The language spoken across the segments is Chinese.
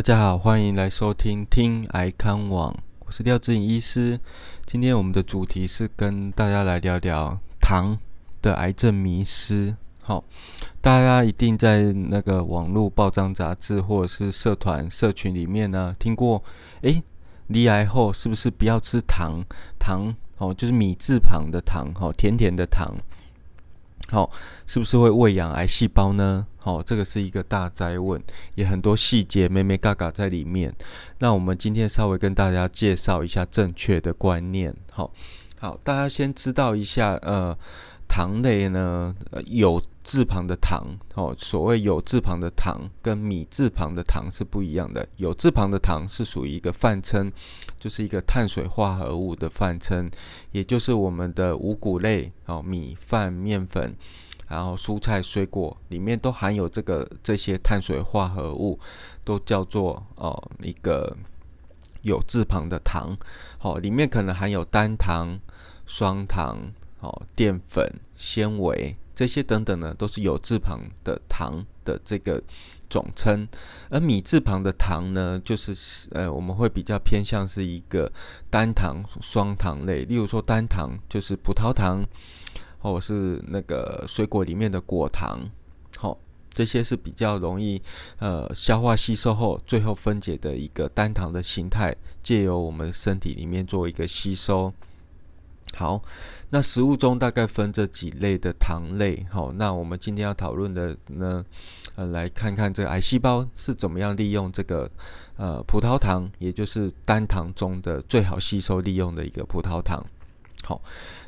大家好，欢迎来收听听癌康网，我是廖志颖医师。今天我们的主题是跟大家来聊聊糖的癌症迷失。好，大家一定在那个网络报章杂志或者是社团社群里面呢听过，诶，离癌后是不是不要吃糖？糖哦，就是米字旁的糖，哦，甜甜的糖。好，是不是会喂养癌细胞呢？好，这个是一个大灾问，也很多细节、没没嘎嘎在里面。那我们今天稍微跟大家介绍一下正确的观念。好，好，大家先知道一下，呃。糖类呢，有字旁的糖哦，所谓有字旁的糖跟米字旁的糖是不一样的。有字旁的糖是属于一个泛称，就是一个碳水化合物的泛称，也就是我们的五谷类哦，米饭、面粉，然后蔬菜、水果里面都含有这个这些碳水化合物，都叫做哦一个有字旁的糖。好，里面可能含有单糖、双糖。哦，淀粉、纤维这些等等呢，都是有字旁的糖的这个总称。而米字旁的糖呢，就是呃，我们会比较偏向是一个单糖、双糖类。例如说，单糖就是葡萄糖，或者是那个水果里面的果糖。好，这些是比较容易呃消化吸收后，最后分解的一个单糖的形态，借由我们身体里面做一个吸收。好，那食物中大概分这几类的糖类。好，那我们今天要讨论的呢，呃，来看看这癌细胞是怎么样利用这个呃葡萄糖，也就是单糖中的最好吸收利用的一个葡萄糖。好，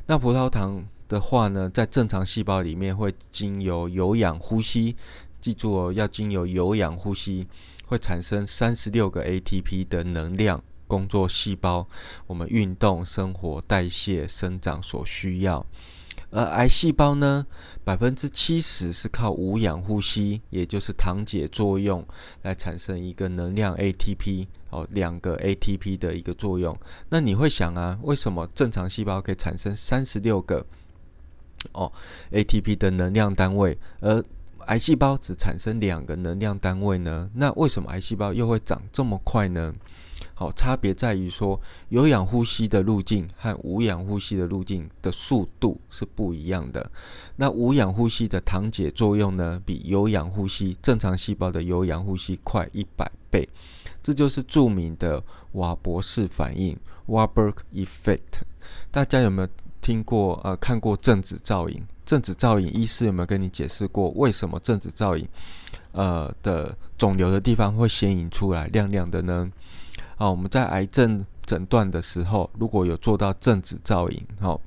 那葡萄糖的话呢，在正常细胞里面会经由有氧呼吸，记住哦，要经由有氧呼吸，会产生三十六个 ATP 的能量。工作细胞，我们运动、生活、代谢、生长所需要。而癌细胞呢，百分之七十是靠无氧呼吸，也就是糖解作用来产生一个能量 ATP 哦，两个 ATP 的一个作用。那你会想啊，为什么正常细胞可以产生三十六个哦 ATP 的能量单位，而癌细胞只产生两个能量单位呢？那为什么癌细胞又会长这么快呢？好，差别在于说，有氧呼吸的路径和无氧呼吸的路径的速度是不一样的。那无氧呼吸的糖解作用呢，比有氧呼吸正常细胞的有氧呼吸快一百倍。这就是著名的瓦博士反应 （Warburg effect）。大家有没有听过？呃，看过正子造影？正子造影，医师有没有跟你解释过为什么正子造影，呃的肿瘤的地方会显影出来亮亮的呢？啊，我们在癌症诊断的时候，如果有做到正子造影，哦，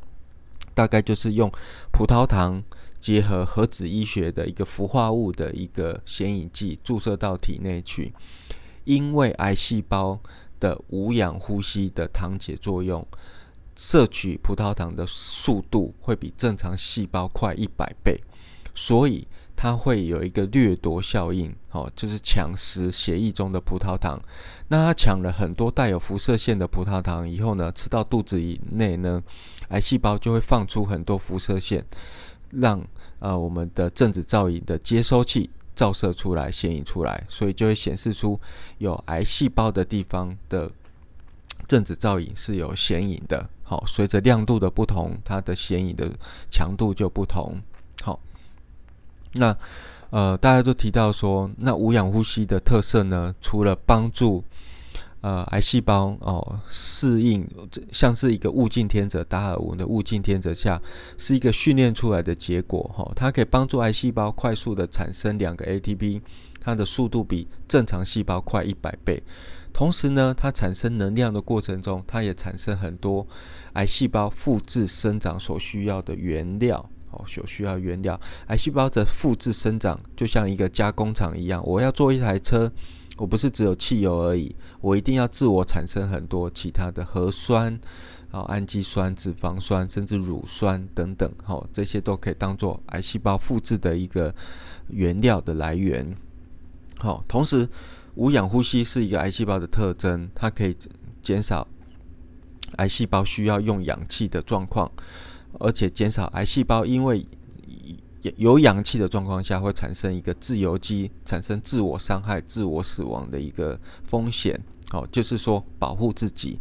大概就是用葡萄糖结合核子医学的一个氟化物的一个显影剂注射到体内去，因为癌细胞的无氧呼吸的糖解作用，摄取葡萄糖的速度会比正常细胞快一百倍，所以。它会有一个掠夺效应，哦，就是抢食血液中的葡萄糖。那它抢了很多带有辐射线的葡萄糖以后呢，吃到肚子以内呢，癌细胞就会放出很多辐射线，让呃我们的正子造影的接收器照射出来、显影出来，所以就会显示出有癌细胞的地方的正子造影是有显影的。好，随着亮度的不同，它的显影的强度就不同。好那呃，大家都提到说，那无氧呼吸的特色呢，除了帮助呃癌细胞哦适应，像是一个物竞天择，达尔文的物竞天择下，是一个训练出来的结果哈。它可以帮助癌细胞快速的产生两个 ATP，它的速度比正常细胞快一百倍。同时呢，它产生能量的过程中，它也产生很多癌细胞复制生长所需要的原料。所需要原料，癌细胞的复制生长就像一个加工厂一样。我要做一台车，我不是只有汽油而已，我一定要自我产生很多其他的核酸、氨基酸、脂肪酸，甚至乳酸等等。好，这些都可以当做癌细胞复制的一个原料的来源。好，同时无氧呼吸是一个癌细胞的特征，它可以减少癌细胞需要用氧气的状况。而且减少癌细胞因为有氧气的状况下，会产生一个自由基，产生自我伤害、自我死亡的一个风险。好，就是说保护自己。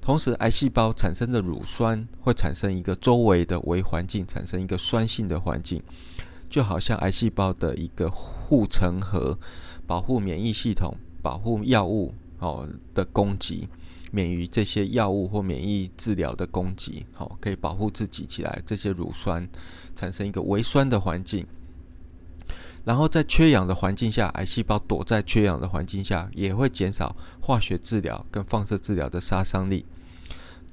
同时，癌细胞产生的乳酸会产生一个周围的微环境，产生一个酸性的环境，就好像癌细胞的一个护城河，保护免疫系统，保护药物哦的攻击。免于这些药物或免疫治疗的攻击，好，可以保护自己起来。这些乳酸产生一个微酸的环境，然后在缺氧的环境下，癌细胞躲在缺氧的环境下，也会减少化学治疗跟放射治疗的杀伤力。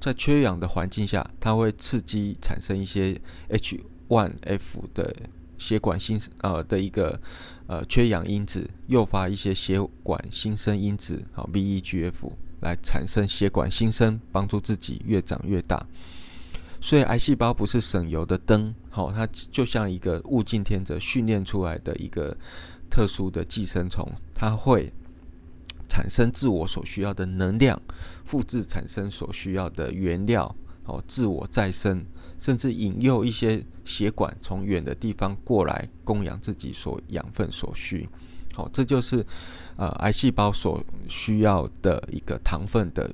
在缺氧的环境下，它会刺激产生一些 H1F 的血管新呃的一个呃缺氧因子，诱发一些血管新生因子，好 VEGF。来产生血管新生，帮助自己越长越大。所以癌细胞不是省油的灯，好，它就像一个物竞天择训练出来的一个特殊的寄生虫，它会产生自我所需要的能量，复制产生所需要的原料，哦，自我再生，甚至引诱一些血管从远的地方过来供养自己所养分所需。好，这就是呃癌细胞所需要的一个糖分的，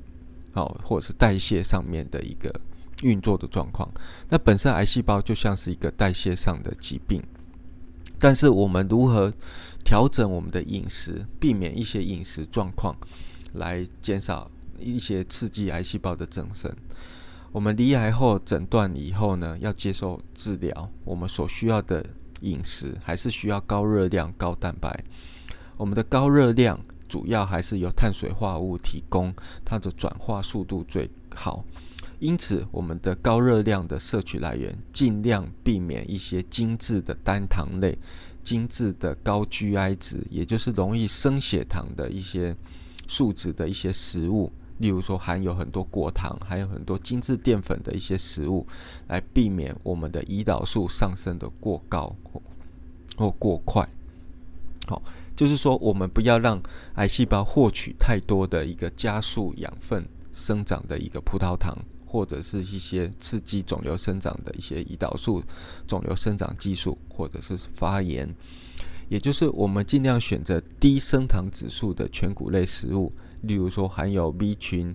好或者是代谢上面的一个运作的状况。那本身癌细胞就像是一个代谢上的疾病，但是我们如何调整我们的饮食，避免一些饮食状况，来减少一些刺激癌细胞的增生？我们离癌后诊断以后呢，要接受治疗，我们所需要的。饮食还是需要高热量、高蛋白。我们的高热量主要还是由碳水化合物提供，它的转化速度最好。因此，我们的高热量的摄取来源，尽量避免一些精致的单糖类、精致的高 GI 值，也就是容易升血糖的一些数值的一些食物。例如说，含有很多果糖，还有很多精致淀粉的一些食物，来避免我们的胰岛素上升的过高或过快。好，就是说，我们不要让癌细胞获取太多的一个加速养分生长的一个葡萄糖，或者是一些刺激肿瘤生长的一些胰岛素、肿瘤生长激素，或者是发炎。也就是我们尽量选择低升糖指数的全谷类食物。例如说含有 B 群、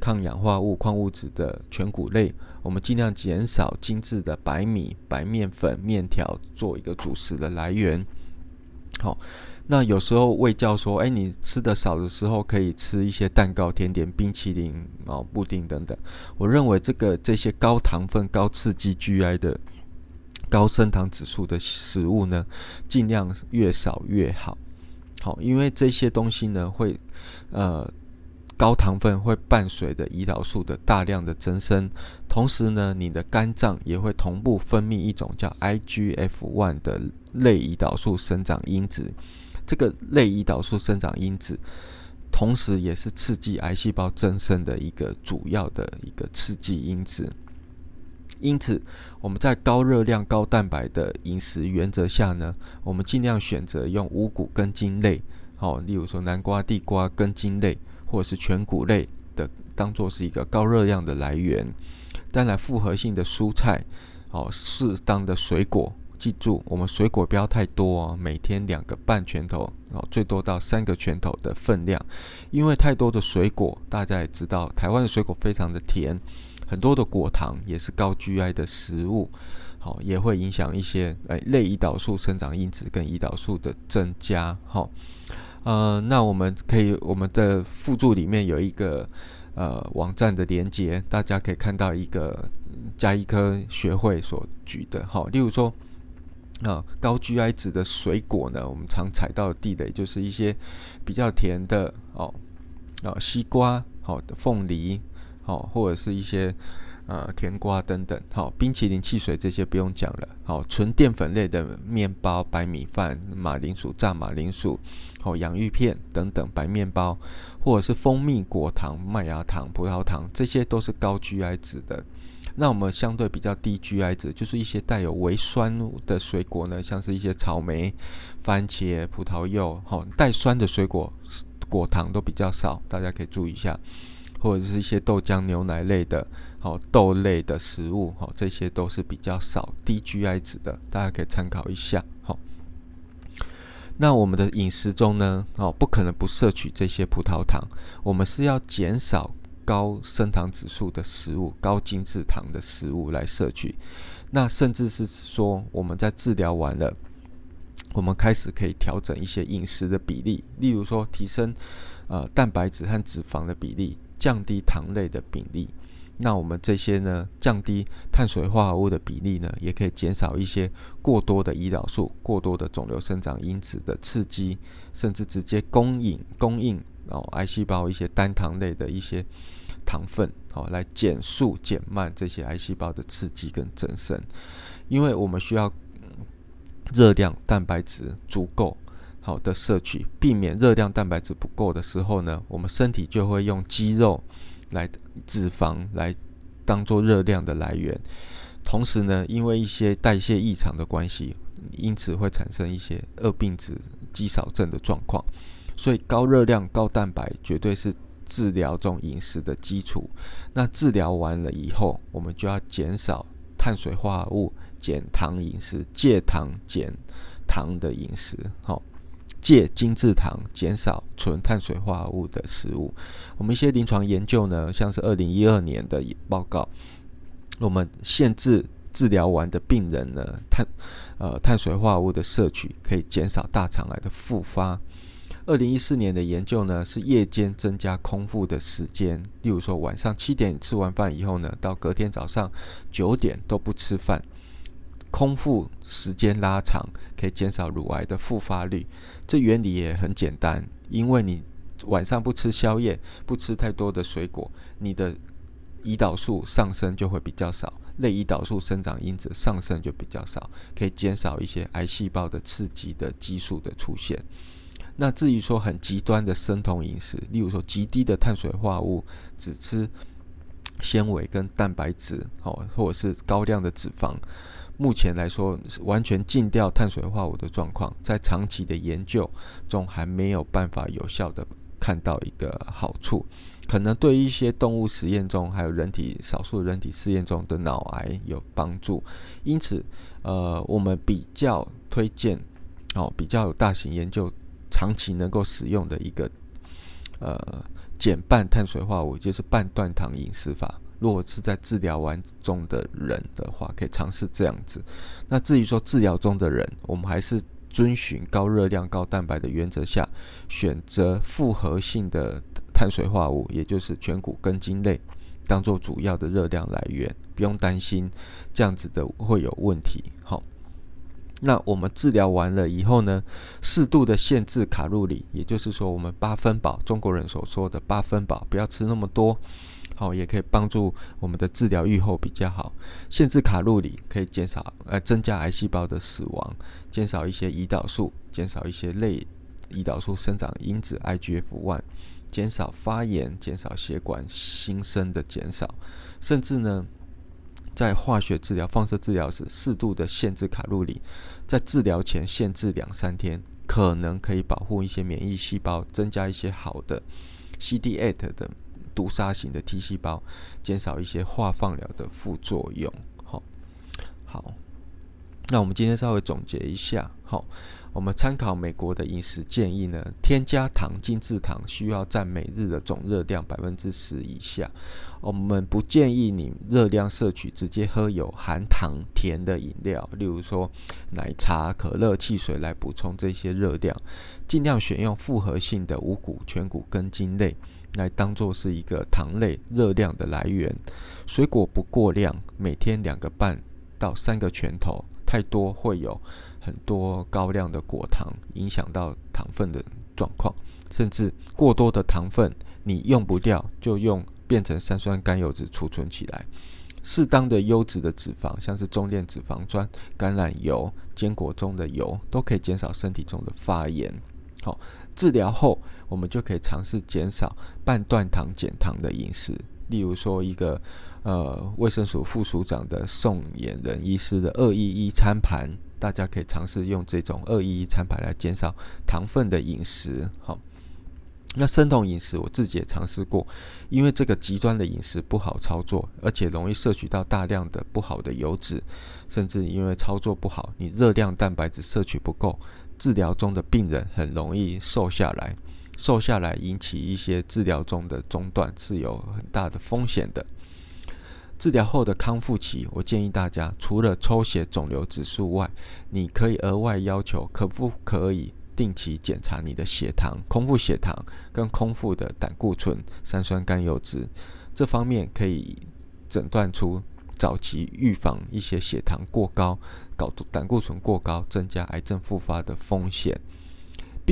抗氧化物、矿物质的全谷类，我们尽量减少精致的白米、白面粉、面条做一个主食的来源。好，那有时候胃教说，哎，你吃的少的时候可以吃一些蛋糕、甜点、冰淇淋、哦布丁等等。我认为这个这些高糖分、高刺激 GI 的、高升糖指数的食物呢，尽量越少越好。好，因为这些东西呢，会呃高糖分会伴随着胰岛素的大量的增生，同时呢，你的肝脏也会同步分泌一种叫 IGF-1 的类胰岛素生长因子。这个类胰岛素生长因子，同时也是刺激癌细胞增生的一个主要的一个刺激因子。因此，我们在高热量、高蛋白的饮食原则下呢，我们尽量选择用五谷根茎类，好，例如说南瓜、地瓜根茎类，或者是全谷类的，当做是一个高热量的来源。当然，复合性的蔬菜，哦，适当的水果，记住，我们水果不要太多哦，每天两个半拳头，哦，最多到三个拳头的分量，因为太多的水果，大家也知道，台湾的水果非常的甜。很多的果糖也是高 GI 的食物，好也会影响一些诶类胰岛素生长因子跟胰岛素的增加。好，呃，那我们可以我们的附注里面有一个呃网站的连接，大家可以看到一个加医科学会所举的。好，例如说啊高 GI 值的水果呢，我们常踩到的地雷就是一些比较甜的哦啊西瓜好的凤梨。好，或者是一些呃甜瓜等等，好，冰淇淋、汽水这些不用讲了。好，纯淀粉类的面包、白米饭、马铃薯、炸马铃薯，好，洋芋片等等，白面包，或者是蜂蜜、果糖、麦芽糖、葡萄糖，这些都是高 GI 值的。那我们相对比较低 GI 值，就是一些带有微酸的水果呢，像是一些草莓、番茄、葡萄柚，好，带酸的水果果糖都比较少，大家可以注意一下。或者是一些豆浆、牛奶类的，好豆类的食物，好这些都是比较少低 GI 值的，大家可以参考一下。好，那我们的饮食中呢，哦不可能不摄取这些葡萄糖，我们是要减少高升糖指数的食物、高精制糖的食物来摄取。那甚至是说，我们在治疗完了。我们开始可以调整一些饮食的比例，例如说提升呃蛋白质和脂肪的比例，降低糖类的比例。那我们这些呢，降低碳水化合物的比例呢，也可以减少一些过多的胰岛素、过多的肿瘤生长因子的刺激，甚至直接供应供应哦癌细胞一些单糖类的一些糖分，好来减速减慢这些癌细胞的刺激跟增生，因为我们需要。热量、蛋白质足够好的摄取，避免热量、蛋白质不够的时候呢，我们身体就会用肌肉来脂肪来当做热量的来源。同时呢，因为一些代谢异常的关系，因此会产生一些恶病子肌少症的状况。所以高热量、高蛋白绝对是治疗这种饮食的基础。那治疗完了以后，我们就要减少碳水化合物。减糖饮食，戒糖减糖的饮食，好，戒精制糖，减少纯碳水化合物的食物。我们一些临床研究呢，像是二零一二年的报告，我们限制治疗完的病人呢，碳呃碳水化合物的摄取可以减少大肠癌的复发。二零一四年的研究呢，是夜间增加空腹的时间，例如说晚上七点吃完饭以后呢，到隔天早上九点都不吃饭。空腹时间拉长，可以减少乳癌的复发率。这原理也很简单，因为你晚上不吃宵夜，不吃太多的水果，你的胰岛素上升就会比较少，类胰岛素生长因子上升就比较少，可以减少一些癌细胞的刺激的激素的出现。那至于说很极端的生酮饮食，例如说极低的碳水化合物，只吃纤维跟蛋白质，哦，或者是高量的脂肪。目前来说，完全禁掉碳水化合物的状况，在长期的研究中还没有办法有效的看到一个好处。可能对一些动物实验中，还有人体少数人体试验中的脑癌有帮助。因此，呃，我们比较推荐哦，比较有大型研究、长期能够使用的一个呃减半碳水化合物，就是半断糖饮食法。如果是在治疗完中的人的话，可以尝试这样子。那至于说治疗中的人，我们还是遵循高热量、高蛋白的原则下，选择复合性的碳水化合物，也就是全谷根茎类，当做主要的热量来源，不用担心这样子的会有问题。好，那我们治疗完了以后呢，适度的限制卡路里，也就是说我们八分饱，中国人所说的八分饱，不要吃那么多。哦，也可以帮助我们的治疗愈后比较好。限制卡路里可以减少呃增加癌细胞的死亡，减少一些胰岛素，减少一些类胰岛素生长因子 IGF-1，减少发炎，减少血管新生的减少。甚至呢，在化学治疗、放射治疗时，适度的限制卡路里，在治疗前限制两三天，可能可以保护一些免疫细胞，增加一些好的 CD8 的。毒杀型的 T 细胞，减少一些化放疗的副作用。好，好，那我们今天稍微总结一下。好，我们参考美国的饮食建议呢，添加糖精制糖需要占每日的总热量百分之十以下。我们不建议你热量摄取直接喝有含糖甜的饮料，例如说奶茶、可乐、汽水来补充这些热量。尽量选用复合性的五谷、全谷根茎类。来当做是一个糖类热量的来源，水果不过量，每天两个半到三个拳头，太多会有很多高量的果糖，影响到糖分的状况，甚至过多的糖分你用不掉，就用变成三酸甘油脂储存起来。适当的优质的脂肪，像是中链脂肪酸、橄榄油、坚果中的油，都可以减少身体中的发炎。好。治疗后，我们就可以尝试减少半断糖减糖的饮食。例如说，一个呃卫生署副署长的宋衍仁医师的二一一餐盘，大家可以尝试用这种二一一餐盘来减少糖分的饮食。好，那生酮饮食我自己也尝试过，因为这个极端的饮食不好操作，而且容易摄取到大量的不好的油脂，甚至因为操作不好，你热量蛋白质摄取不够，治疗中的病人很容易瘦下来，瘦下来引起一些治疗中的中断是有很大的风险的。治疗后的康复期，我建议大家除了抽血肿瘤指数外，你可以额外要求可不可以。定期检查你的血糖、空腹血糖跟空腹的胆固醇、三酸甘油脂，这方面可以诊断出早期预防一些血糖过高、搞胆固醇过高，增加癌症复发的风险。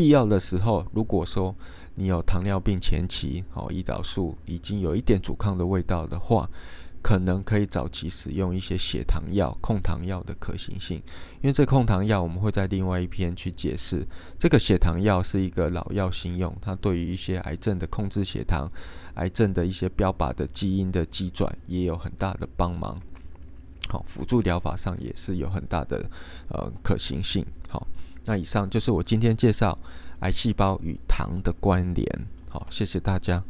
必要的时候，如果说你有糖尿病前期，哦，胰岛素已经有一点阻抗的味道的话。可能可以早期使用一些血糖药、控糖药的可行性，因为这控糖药我们会在另外一篇去解释。这个血糖药是一个老药新用，它对于一些癌症的控制血糖、癌症的一些标靶的基因的机转也有很大的帮忙。好，辅助疗法上也是有很大的呃可行性。好，那以上就是我今天介绍癌细胞与糖的关联。好，谢谢大家。